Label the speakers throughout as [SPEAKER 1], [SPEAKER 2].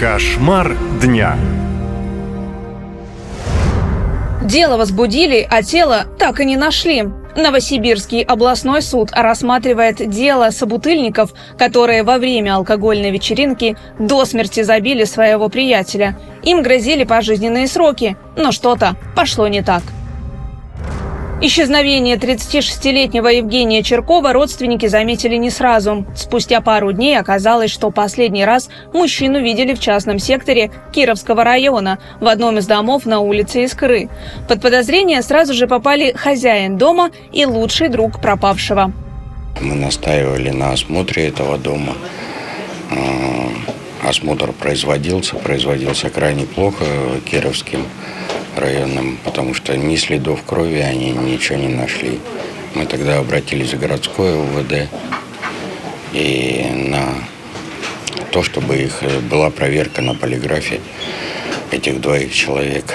[SPEAKER 1] Кошмар дня.
[SPEAKER 2] Дело возбудили, а тело так и не нашли. Новосибирский областной суд рассматривает дело собутыльников, которые во время алкогольной вечеринки до смерти забили своего приятеля. Им грозили пожизненные сроки, но что-то пошло не так. Исчезновение 36-летнего Евгения Черкова родственники заметили не сразу. Спустя пару дней оказалось, что последний раз мужчину видели в частном секторе Кировского района в одном из домов на улице Искры. Под подозрение сразу же попали хозяин дома и лучший друг пропавшего.
[SPEAKER 3] Мы настаивали на осмотре этого дома. А, осмотр производился, производился крайне плохо кировским районным, потому что ни следов крови они ничего не нашли. Мы тогда обратились в городское УВД и на то, чтобы их была проверка на полиграфе этих двоих человек.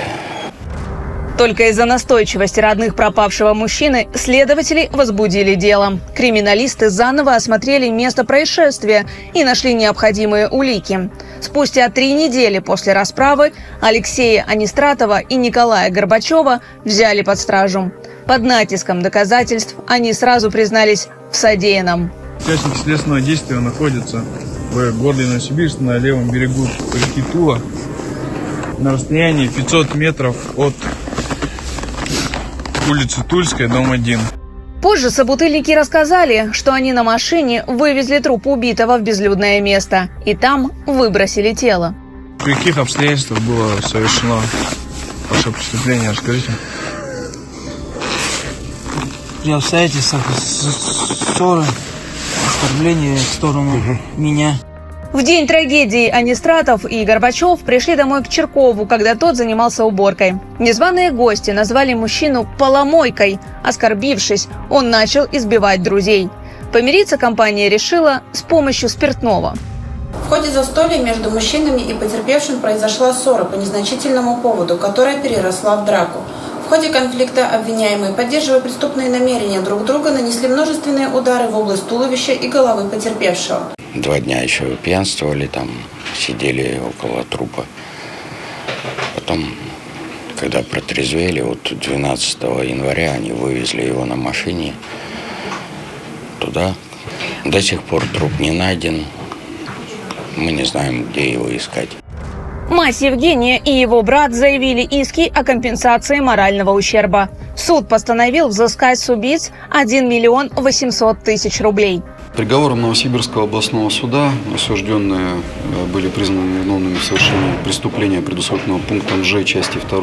[SPEAKER 2] Только из-за настойчивости родных пропавшего мужчины следователи возбудили дело. Криминалисты заново осмотрели место происшествия и нашли необходимые улики. Спустя три недели после расправы Алексея Анистратова и Николая Горбачева взяли под стражу. Под натиском доказательств они сразу признались в содеянном.
[SPEAKER 4] Участник следственного действия находится в городе Новосибирск на левом берегу реки Тула на расстоянии 500 метров от улицы Тульская, дом 1.
[SPEAKER 2] Позже собутыльники рассказали, что они на машине вывезли труп убитого в безлюдное место и там выбросили тело.
[SPEAKER 4] В каких обстоятельствах было совершено ваше преступление, расскажите.
[SPEAKER 5] При обстоятельствах ссоры, оскорбления в сторону угу. меня.
[SPEAKER 2] В день трагедии Анистратов и Горбачев пришли домой к Черкову, когда тот занимался уборкой. Незваные гости назвали мужчину «поломойкой». Оскорбившись, он начал избивать друзей. Помириться компания решила с помощью спиртного.
[SPEAKER 6] В ходе застолья между мужчинами и потерпевшим произошла ссора по незначительному поводу, которая переросла в драку. В ходе конфликта обвиняемые, поддерживая преступные намерения друг друга, нанесли множественные удары в область туловища и головы потерпевшего.
[SPEAKER 3] Два дня еще пьянствовали, там сидели около трупа. Потом, когда протрезвели, вот 12 января они вывезли его на машине туда. До сих пор труп не найден. Мы не знаем, где его искать.
[SPEAKER 2] Мать Евгения и его брат заявили иски о компенсации морального ущерба. Суд постановил взыскать с убийц 1 миллион 800 тысяч рублей.
[SPEAKER 7] Приговором Новосибирского областного суда осужденные э, были признаны виновными в совершении преступления, предусмотренного пунктом Ж части 2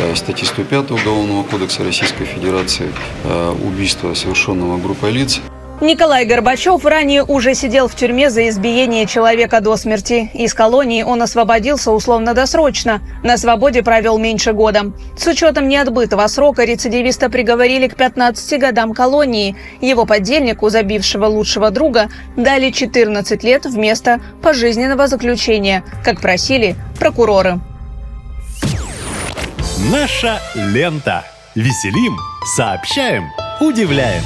[SPEAKER 7] э, статьи 105 Уголовного кодекса Российской Федерации э, убийства, совершенного группой лиц.
[SPEAKER 2] Николай Горбачев ранее уже сидел в тюрьме за избиение человека до смерти. Из колонии он освободился условно-досрочно. На свободе провел меньше года. С учетом неотбытого срока рецидивиста приговорили к 15 годам колонии. Его подельнику, забившего лучшего друга, дали 14 лет вместо пожизненного заключения, как просили прокуроры.
[SPEAKER 1] Наша лента. Веселим, сообщаем, удивляем.